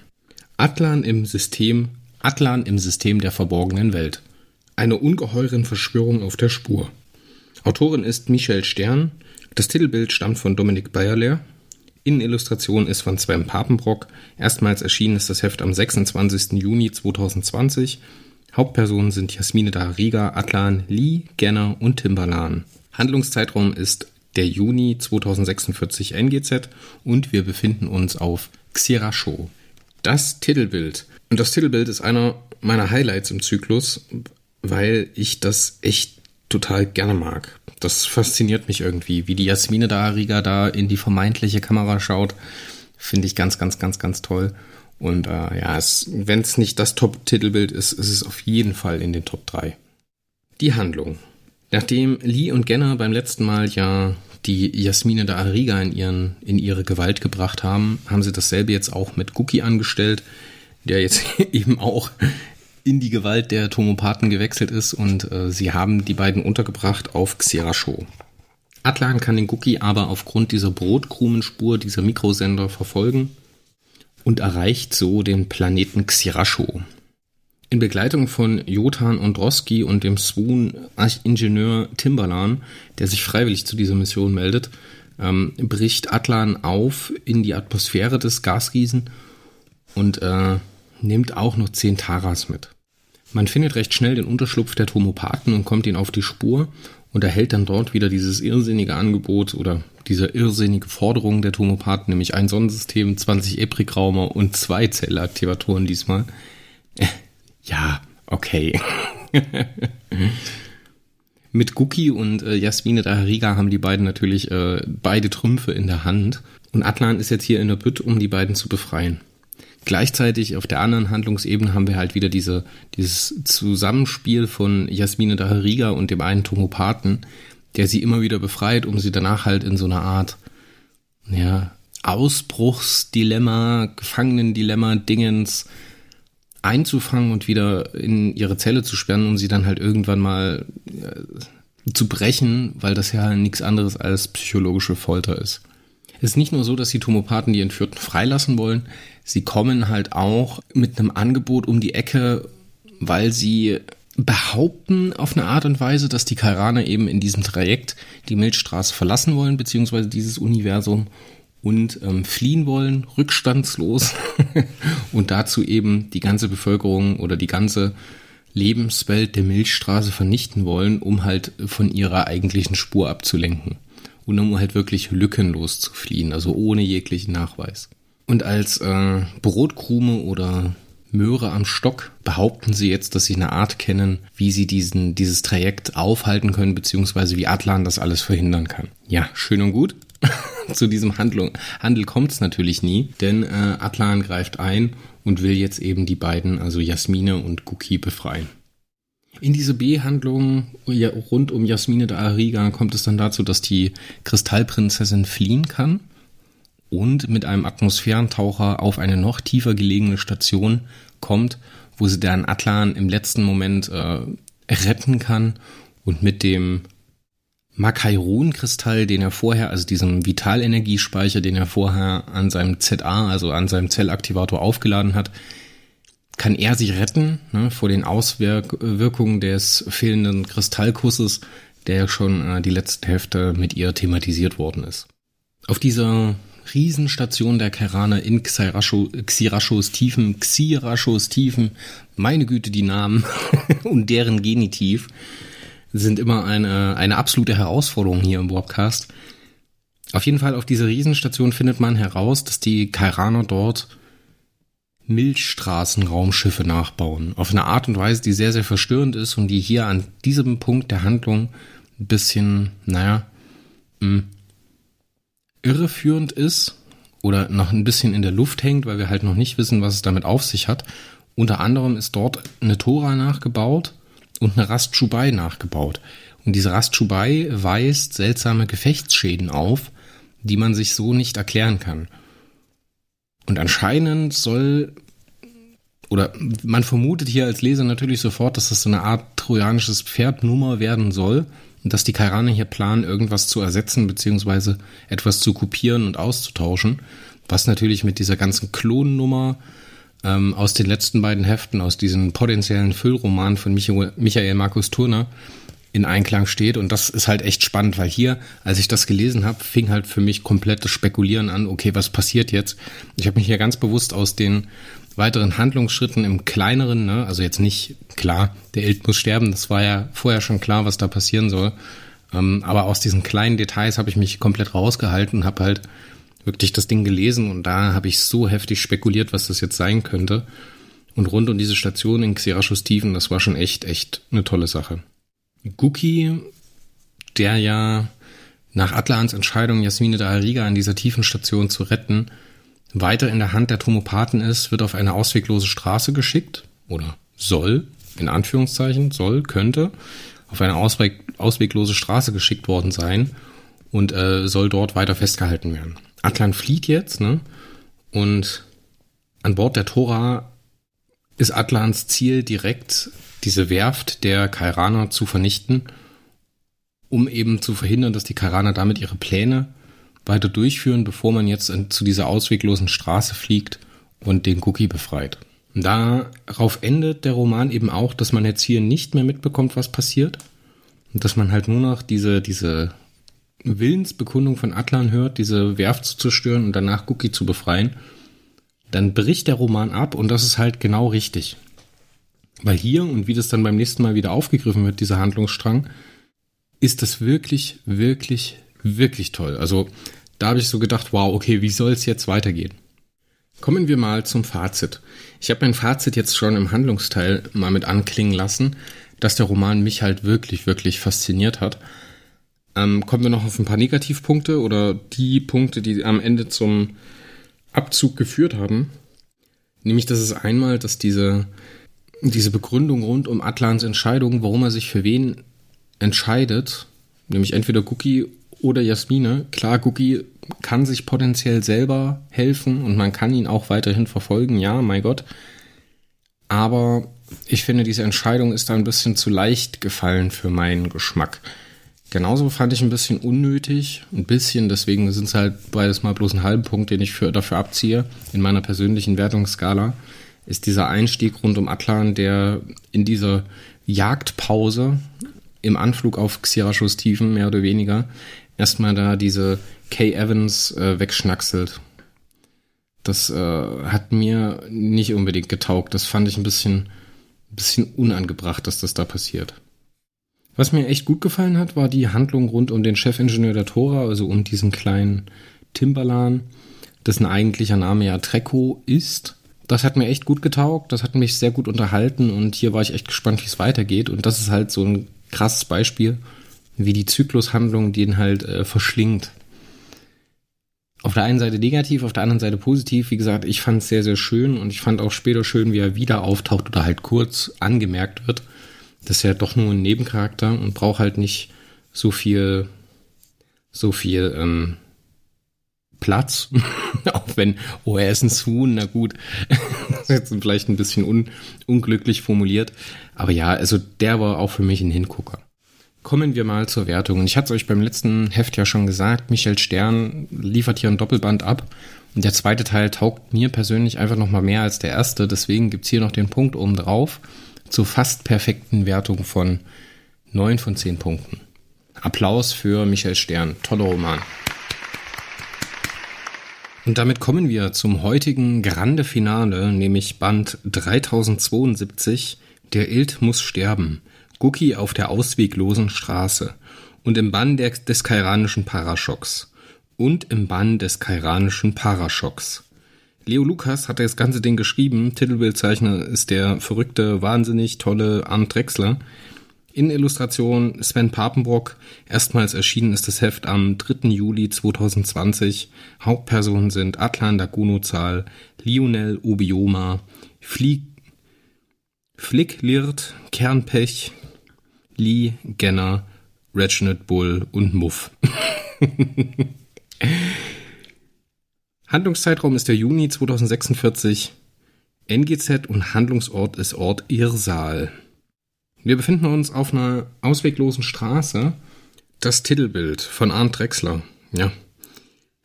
Atlan im System, Atlan im System der verborgenen Welt. Eine ungeheuren Verschwörung auf der Spur. Autorin ist Michel Stern. Das Titelbild stammt von Dominik Bayerler Innenillustration ist von Sven Papenbrock. Erstmals erschienen ist das Heft am 26. Juni 2020. Hauptpersonen sind Jasmine Dahariga, Atlan, Lee, Genner und Timbalan. Handlungszeitraum ist der Juni 2046 NGZ und wir befinden uns auf Xirasho. Das Titelbild. Und das Titelbild ist einer meiner Highlights im Zyklus, weil ich das echt total gerne mag das fasziniert mich irgendwie, wie die Jasmine Dariga da in die vermeintliche Kamera schaut. Finde ich ganz, ganz, ganz, ganz toll. Und äh, ja, wenn es nicht das Top-Titelbild ist, ist es auf jeden Fall in den Top 3. Die Handlung. Nachdem Lee und Genner beim letzten Mal ja die Jasmine da Ariga in, ihren, in ihre Gewalt gebracht haben, haben sie dasselbe jetzt auch mit Guki angestellt, der jetzt eben auch in die Gewalt der Tomopathen gewechselt ist und äh, sie haben die beiden untergebracht auf Xerasho. Atlan kann den Guki aber aufgrund dieser Brotkrumenspur dieser Mikrosender verfolgen und erreicht so den Planeten Xirasho. In Begleitung von Jotan Ondroski und dem Swoon-Ingenieur Timbalan, der sich freiwillig zu dieser Mission meldet, ähm, bricht Atlan auf in die Atmosphäre des Gasriesen und äh, nimmt auch noch zehn Taras mit. Man findet recht schnell den Unterschlupf der Tomopathen und kommt ihnen auf die Spur und erhält dann dort wieder dieses irrsinnige Angebot oder diese irrsinnige Forderung der Tomopathen, nämlich ein Sonnensystem, 20 EPRIC-Raumer und zwei Zellaktivatoren diesmal. Ja, okay. Mit Guki und äh, Jasmine Dahariga haben die beiden natürlich äh, beide Trümpfe in der Hand. Und Atlan ist jetzt hier in der Bütt, um die beiden zu befreien. Gleichzeitig auf der anderen Handlungsebene haben wir halt wieder diese, dieses Zusammenspiel von Jasmine Dahariga und dem einen Tomopathen, der sie immer wieder befreit, um sie danach halt in so eine Art, ja, Ausbruchsdilemma, Gefangenendilemma, Dingens einzufangen und wieder in ihre Zelle zu sperren, um sie dann halt irgendwann mal äh, zu brechen, weil das ja nichts anderes als psychologische Folter ist. Es ist nicht nur so, dass die Tomopathen die Entführten freilassen wollen, sie kommen halt auch mit einem Angebot um die Ecke, weil sie behaupten auf eine Art und Weise, dass die Kairaner eben in diesem Trajekt die Milchstraße verlassen wollen, beziehungsweise dieses Universum und ähm, fliehen wollen, rückstandslos. Und dazu eben die ganze Bevölkerung oder die ganze Lebenswelt der Milchstraße vernichten wollen, um halt von ihrer eigentlichen Spur abzulenken und um halt wirklich lückenlos zu fliehen, also ohne jeglichen Nachweis. Und als äh, Brotkrume oder Möhre am Stock behaupten sie jetzt, dass sie eine Art kennen, wie sie diesen, dieses Trajekt aufhalten können, beziehungsweise wie Atlan das alles verhindern kann. Ja, schön und gut. Zu diesem Handlung, Handel kommt es natürlich nie, denn äh, Atlan greift ein und will jetzt eben die beiden, also Jasmine und Guki, befreien. In diese B-Handlung ja, rund um Jasmine de Ariga kommt es dann dazu, dass die Kristallprinzessin fliehen kann und mit einem Atmosphärentaucher auf eine noch tiefer gelegene Station kommt, wo sie dann Atlan im letzten Moment äh, retten kann und mit dem Makairon-Kristall, den er vorher, also diesem Vitalenergiespeicher, den er vorher an seinem ZA, also an seinem Zellaktivator aufgeladen hat, kann er sich retten ne, vor den Auswirkungen des fehlenden Kristallkusses, der ja schon äh, die letzte Hälfte mit ihr thematisiert worden ist. Auf dieser Riesenstation der Kerane in Xirasho, Xirashos Tiefen, Xirashos Tiefen, meine Güte, die Namen und deren Genitiv sind immer eine, eine absolute Herausforderung hier im Warpcast. Auf jeden Fall auf dieser Riesenstation findet man heraus, dass die Kairaner dort Milchstraßenraumschiffe nachbauen. Auf eine Art und Weise, die sehr, sehr verstörend ist und die hier an diesem Punkt der Handlung ein bisschen, naja, mh, irreführend ist oder noch ein bisschen in der Luft hängt, weil wir halt noch nicht wissen, was es damit auf sich hat. Unter anderem ist dort eine Tora nachgebaut und eine Rastschubai nachgebaut. Und diese Rastschubai weist seltsame Gefechtsschäden auf, die man sich so nicht erklären kann. Und anscheinend soll, oder man vermutet hier als Leser natürlich sofort, dass das so eine Art trojanisches Pferdnummer werden soll und dass die Kairaner hier planen, irgendwas zu ersetzen beziehungsweise etwas zu kopieren und auszutauschen, was natürlich mit dieser ganzen Klonnummer ähm, aus den letzten beiden Heften, aus diesen potenziellen Füllromanen von Michael, Michael Markus Turner in Einklang steht. Und das ist halt echt spannend, weil hier, als ich das gelesen habe, fing halt für mich komplettes Spekulieren an, okay, was passiert jetzt? Ich habe mich hier ganz bewusst aus den weiteren Handlungsschritten im kleineren, ne, also jetzt nicht klar, der Eld muss sterben, das war ja vorher schon klar, was da passieren soll. Ähm, aber aus diesen kleinen Details habe ich mich komplett rausgehalten habe halt wirklich das Ding gelesen und da habe ich so heftig spekuliert, was das jetzt sein könnte. Und rund um diese Station in Xirachos Tiefen, das war schon echt, echt eine tolle Sache. Guki, der ja nach Atlans Entscheidung, Jasmine Dahariga an dieser tiefen Station zu retten, weiter in der Hand der Tomopathen ist, wird auf eine ausweglose Straße geschickt oder soll, in Anführungszeichen, soll, könnte, auf eine ausweg, ausweglose Straße geschickt worden sein und äh, soll dort weiter festgehalten werden. Atlan flieht jetzt, ne? Und an Bord der Tora ist Atlans Ziel direkt diese Werft der Kairaner zu vernichten, um eben zu verhindern, dass die Kairaner damit ihre Pläne weiter durchführen, bevor man jetzt zu dieser ausweglosen Straße fliegt und den Cookie befreit. Darauf endet der Roman eben auch, dass man jetzt hier nicht mehr mitbekommt, was passiert. Und dass man halt nur noch diese, diese Willensbekundung von Atlan hört, diese Werft zu zerstören und danach Cookie zu befreien. Dann bricht der Roman ab und das ist halt genau richtig. Weil hier und wie das dann beim nächsten Mal wieder aufgegriffen wird, dieser Handlungsstrang, ist das wirklich, wirklich, wirklich toll. Also da habe ich so gedacht, wow, okay, wie soll es jetzt weitergehen? Kommen wir mal zum Fazit. Ich habe mein Fazit jetzt schon im Handlungsteil mal mit anklingen lassen. dass der Roman mich halt wirklich, wirklich fasziniert hat. Ähm, kommen wir noch auf ein paar Negativpunkte oder die Punkte, die am Ende zum Abzug geführt haben. Nämlich, das ist einmal, dass diese, diese Begründung rund um Atlans Entscheidung, warum er sich für wen entscheidet, nämlich entweder Cookie oder Jasmine. Klar, Cookie kann sich potenziell selber helfen und man kann ihn auch weiterhin verfolgen, ja, mein Gott. Aber ich finde, diese Entscheidung ist da ein bisschen zu leicht gefallen für meinen Geschmack. Genauso fand ich ein bisschen unnötig, ein bisschen, deswegen sind es halt beides mal bloß ein halben Punkt, den ich für, dafür abziehe in meiner persönlichen Wertungsskala, ist dieser Einstieg rund um Atlan, der in dieser Jagdpause im Anflug auf Xirachos Tiefen, mehr oder weniger, erstmal da diese Kay Evans äh, wegschnackselt. Das äh, hat mir nicht unbedingt getaugt. Das fand ich ein bisschen, ein bisschen unangebracht, dass das da passiert. Was mir echt gut gefallen hat, war die Handlung rund um den Chefingenieur der Tora, also um diesen kleinen Timbalan, dessen eigentlicher Name ja Trekko ist. Das hat mir echt gut getaugt, das hat mich sehr gut unterhalten und hier war ich echt gespannt, wie es weitergeht. Und das ist halt so ein krasses Beispiel, wie die Zyklushandlung den halt äh, verschlingt. Auf der einen Seite negativ, auf der anderen Seite positiv. Wie gesagt, ich fand es sehr, sehr schön und ich fand auch später schön, wie er wieder auftaucht oder halt kurz angemerkt wird das ist ja doch nur ein Nebencharakter und braucht halt nicht so viel, so viel ähm, Platz. Auch wenn, oh, er ist ein Huhn, na gut. das ist jetzt vielleicht ein bisschen un, unglücklich formuliert. Aber ja, also der war auch für mich ein Hingucker. Kommen wir mal zur Wertung. Und ich hatte es euch beim letzten Heft ja schon gesagt, Michael Stern liefert hier ein Doppelband ab. Und der zweite Teil taugt mir persönlich einfach noch mal mehr als der erste. Deswegen gibt's hier noch den Punkt oben drauf zur fast perfekten Wertung von 9 von 10 Punkten. Applaus für Michael Stern. Toller Roman. Und damit kommen wir zum heutigen Grande Finale, nämlich Band 3072. Der Ild muss sterben. Guki auf der ausweglosen Straße. Und im Bann der, des kairanischen Paraschocks. Und im Bann des kairanischen Paraschocks. Leo Lukas hat das ganze Ding geschrieben. Titelbildzeichner ist der verrückte, wahnsinnig tolle Arndt Drexler. In Illustration Sven Papenbrock. Erstmals erschienen ist das Heft am 3. Juli 2020. Hauptpersonen sind Atlan Dagunozal, Lionel Obioma, Flieg, Flick Lirt, Kernpech, Lee Genner, Reginald Bull und Muff. Handlungszeitraum ist der Juni 2046. NGZ und Handlungsort ist Ort Irsal. Wir befinden uns auf einer ausweglosen Straße. Das Titelbild von Arndt Drexler. Ja.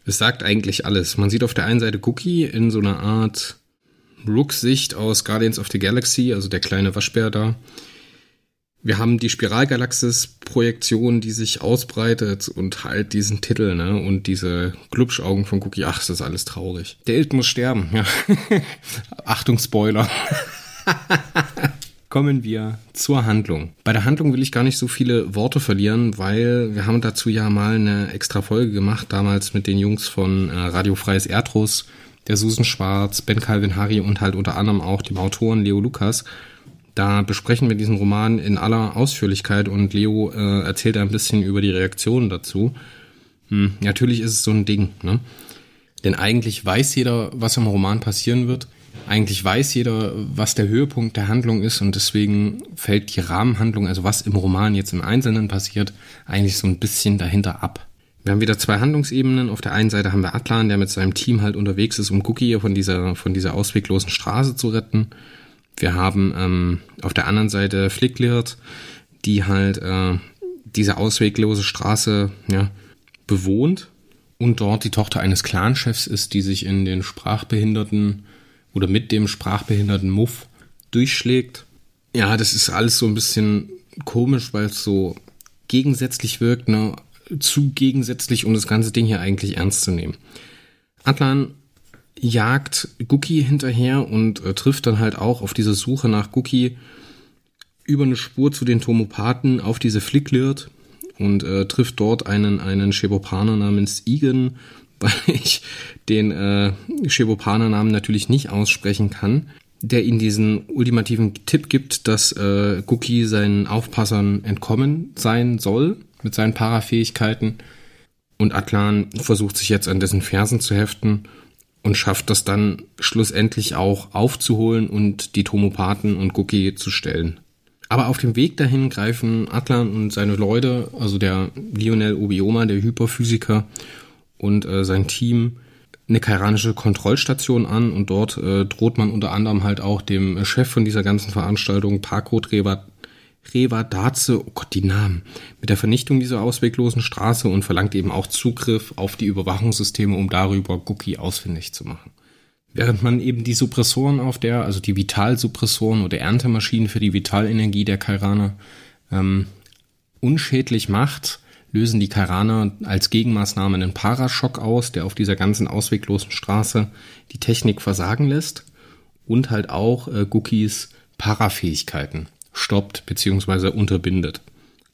Es sagt eigentlich alles. Man sieht auf der einen Seite Cookie in so einer Art Rook-Sicht aus Guardians of the Galaxy, also der kleine Waschbär da. Wir haben die Spiralgalaxis-Projektion, die sich ausbreitet und halt diesen Titel, ne? Und diese Glubschaugen von Cookie. Ach, ist das alles traurig. Der Ilt muss sterben, ja. Achtung, Spoiler. Kommen wir zur Handlung. Bei der Handlung will ich gar nicht so viele Worte verlieren, weil wir haben dazu ja mal eine extra Folge gemacht, damals mit den Jungs von äh, Radio Freies Erdruss, der Susan Schwarz, Ben Calvin Harry und halt unter anderem auch dem Autoren Leo Lukas. Da besprechen wir diesen Roman in aller Ausführlichkeit und Leo äh, erzählt ein bisschen über die Reaktionen dazu. Hm, natürlich ist es so ein Ding, ne? Denn eigentlich weiß jeder, was im Roman passieren wird. Eigentlich weiß jeder, was der Höhepunkt der Handlung ist und deswegen fällt die Rahmenhandlung, also was im Roman jetzt im Einzelnen passiert, eigentlich so ein bisschen dahinter ab. Wir haben wieder zwei Handlungsebenen. Auf der einen Seite haben wir Atlan, der mit seinem Team halt unterwegs ist, um Cookie von dieser, von dieser ausweglosen Straße zu retten. Wir haben ähm, auf der anderen Seite Flicklirt, die halt äh, diese ausweglose Straße ja, bewohnt und dort die Tochter eines Clanchefs ist, die sich in den Sprachbehinderten oder mit dem sprachbehinderten Muff durchschlägt. Ja, das ist alles so ein bisschen komisch, weil es so gegensätzlich wirkt, ne? zu gegensätzlich, um das ganze Ding hier eigentlich ernst zu nehmen. Atlan jagt Guki hinterher und äh, trifft dann halt auch auf diese Suche nach Guki über eine Spur zu den Tomopathen auf diese Flicklirt und äh, trifft dort einen, einen Shebopaner namens Igen, weil ich den äh, Shebopaner Namen natürlich nicht aussprechen kann. der ihnen diesen ultimativen Tipp gibt, dass äh, Guki seinen Aufpassern entkommen sein soll mit seinen Parafähigkeiten. Und Atlan versucht sich jetzt an dessen Fersen zu heften und schafft das dann schlussendlich auch aufzuholen und die Tomopathen und Guki zu stellen. Aber auf dem Weg dahin greifen Atlan und seine Leute, also der Lionel Obioma, der Hyperphysiker und äh, sein Team, eine kairanische Kontrollstation an und dort äh, droht man unter anderem halt auch dem Chef von dieser ganzen Veranstaltung, Parko Reva, Reva Daze, oh Gott, die Namen, mit der Vernichtung dieser ausweglosen Straße und verlangt eben auch Zugriff auf die Überwachungssysteme, um darüber Guki ausfindig zu machen. Während man eben die Suppressoren auf der, also die Vitalsuppressoren oder Erntemaschinen für die Vitalenergie der Kairaner ähm, unschädlich macht, lösen die Kairaner als Gegenmaßnahme einen Paraschock aus, der auf dieser ganzen ausweglosen Straße die Technik versagen lässt und halt auch äh, Gukis Parafähigkeiten stoppt bzw. unterbindet.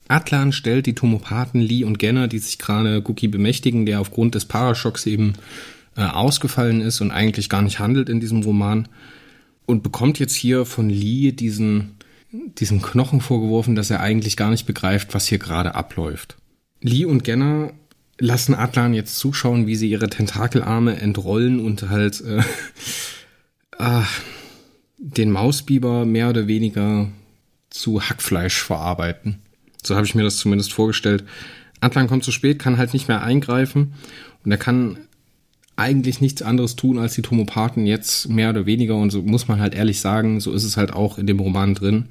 Atlan stellt die Tomopathen Lee und Genner, die sich gerade Guki bemächtigen, der aufgrund des Paraschocks eben äh, ausgefallen ist und eigentlich gar nicht handelt in diesem Roman und bekommt jetzt hier von Lee diesen diesen Knochen vorgeworfen, dass er eigentlich gar nicht begreift, was hier gerade abläuft. Lee und Genner lassen Atlan jetzt zuschauen, wie sie ihre Tentakelarme entrollen und halt äh, äh, den Mausbiber mehr oder weniger zu Hackfleisch verarbeiten. So habe ich mir das zumindest vorgestellt. Atlan kommt zu spät, kann halt nicht mehr eingreifen und er kann eigentlich nichts anderes tun, als die Tomopathen jetzt mehr oder weniger, und so muss man halt ehrlich sagen, so ist es halt auch in dem Roman drin,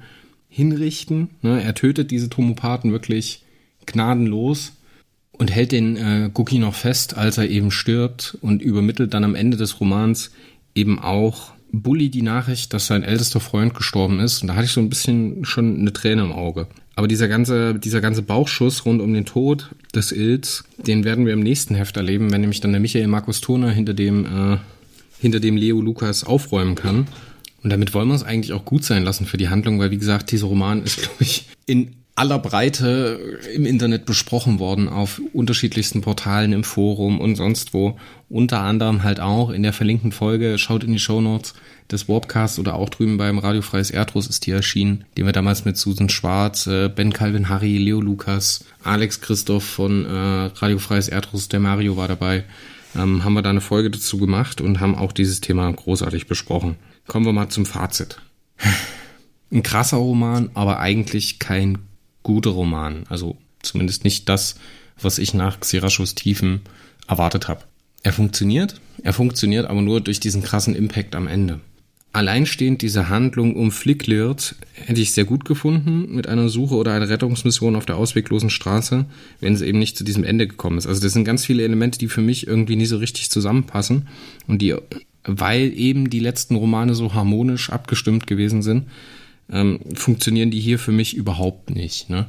hinrichten. Ne? Er tötet diese Tomopathen wirklich gnadenlos und hält den äh, Guki noch fest, als er eben stirbt und übermittelt dann am Ende des Romans eben auch Bully die Nachricht, dass sein ältester Freund gestorben ist. Und da hatte ich so ein bisschen schon eine Träne im Auge. Aber dieser ganze, dieser ganze Bauchschuss rund um den Tod des Ilz, den werden wir im nächsten Heft erleben, wenn nämlich dann der Michael Markus Turner hinter dem, äh, hinter dem Leo Lukas aufräumen kann. Und damit wollen wir es eigentlich auch gut sein lassen für die Handlung, weil wie gesagt, dieser Roman ist, glaube ich, in aller Breite im Internet besprochen worden auf unterschiedlichsten Portalen im Forum und sonst wo. Unter anderem halt auch in der verlinkten Folge, schaut in die Show Notes des Warpcasts oder auch drüben beim Radio Freies Erdros ist die erschienen, den wir damals mit Susan Schwarz, äh, Ben Calvin Harry, Leo Lukas, Alex Christoph von äh, Radio Freies Erdros, der Mario war dabei, ähm, haben wir da eine Folge dazu gemacht und haben auch dieses Thema großartig besprochen. Kommen wir mal zum Fazit. Ein krasser Roman, aber eigentlich kein guter Roman. Also zumindest nicht das, was ich nach Xerashos Tiefen erwartet habe. Er funktioniert, er funktioniert aber nur durch diesen krassen Impact am Ende. Alleinstehend diese Handlung um Flicklirt hätte ich sehr gut gefunden mit einer Suche oder einer Rettungsmission auf der ausweglosen Straße, wenn es eben nicht zu diesem Ende gekommen ist. Also das sind ganz viele Elemente, die für mich irgendwie nie so richtig zusammenpassen und die, weil eben die letzten Romane so harmonisch abgestimmt gewesen sind, ähm, funktionieren die hier für mich überhaupt nicht. Ne?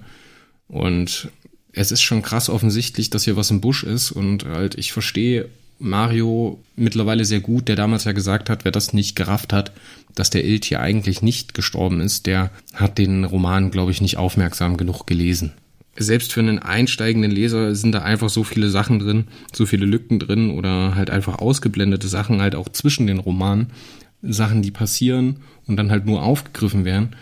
Und es ist schon krass offensichtlich, dass hier was im Busch ist und halt ich verstehe Mario mittlerweile sehr gut, der damals ja gesagt hat, wer das nicht gerafft hat, dass der Ilt hier eigentlich nicht gestorben ist, der hat den Roman, glaube ich, nicht aufmerksam genug gelesen. Selbst für einen einsteigenden Leser sind da einfach so viele Sachen drin, so viele Lücken drin oder halt einfach ausgeblendete Sachen halt auch zwischen den Romanen, Sachen, die passieren und dann halt nur aufgegriffen werden,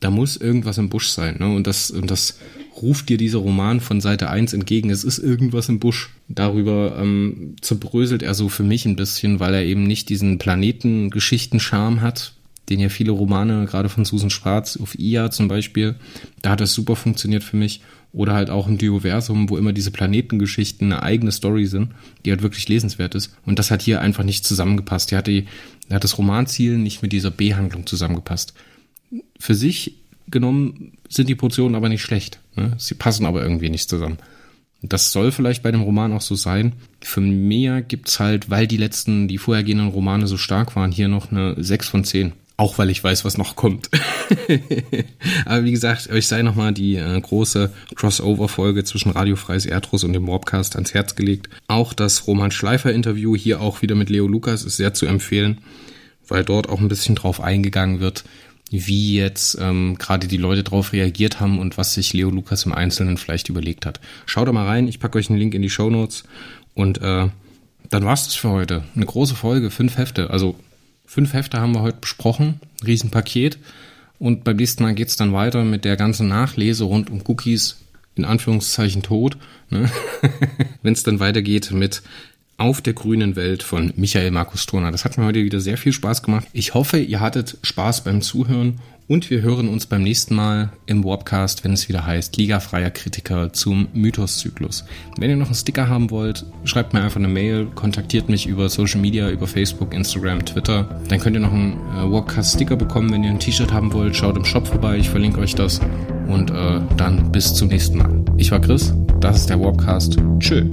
da muss irgendwas im Busch sein. Ne? Und, das, und das ruft dir dieser Roman von Seite 1 entgegen. Es ist irgendwas im Busch. Darüber ähm, zerbröselt er so für mich ein bisschen, weil er eben nicht diesen Planetengeschichten-Charme hat, den ja viele Romane, gerade von Susan Schwarz, auf IA zum Beispiel, da hat das super funktioniert für mich. Oder halt auch im Dioversum, wo immer diese Planetengeschichten eine eigene Story sind, die halt wirklich lesenswert ist. Und das hat hier einfach nicht zusammengepasst. Er hat, die, hat das Romanziel nicht mit dieser B-Handlung zusammengepasst. Für sich genommen sind die Portionen aber nicht schlecht. Ne? Sie passen aber irgendwie nicht zusammen. Das soll vielleicht bei dem Roman auch so sein. Für mehr gibt's halt, weil die letzten, die vorhergehenden Romane so stark waren, hier noch eine 6 von 10. Auch weil ich weiß, was noch kommt. Aber wie gesagt, euch sei nochmal die äh, große Crossover-Folge zwischen Radio Freies und dem Warpcast ans Herz gelegt. Auch das Roman Schleifer-Interview hier auch wieder mit Leo Lukas ist sehr zu empfehlen, weil dort auch ein bisschen drauf eingegangen wird, wie jetzt ähm, gerade die Leute drauf reagiert haben und was sich Leo Lukas im Einzelnen vielleicht überlegt hat. Schaut da mal rein, ich packe euch einen Link in die Show Notes und äh, dann war's das für heute. Eine große Folge, fünf Hefte, also Fünf Hefte haben wir heute besprochen, Riesenpaket. Und beim nächsten Mal geht's dann weiter mit der ganzen Nachlese rund um Cookies, in Anführungszeichen tot. Ne? Wenn es dann weitergeht mit auf der grünen Welt von Michael Markus Turner. Das hat mir heute wieder sehr viel Spaß gemacht. Ich hoffe, ihr hattet Spaß beim Zuhören und wir hören uns beim nächsten Mal im Warpcast, wenn es wieder heißt Liga freier Kritiker zum Mythoszyklus. Wenn ihr noch einen Sticker haben wollt, schreibt mir einfach eine Mail, kontaktiert mich über Social Media, über Facebook, Instagram, Twitter. Dann könnt ihr noch einen äh, Warpcast Sticker bekommen, wenn ihr ein T-Shirt haben wollt. Schaut im Shop vorbei, ich verlinke euch das. Und äh, dann bis zum nächsten Mal. Ich war Chris, das ist der Warpcast. Tschö.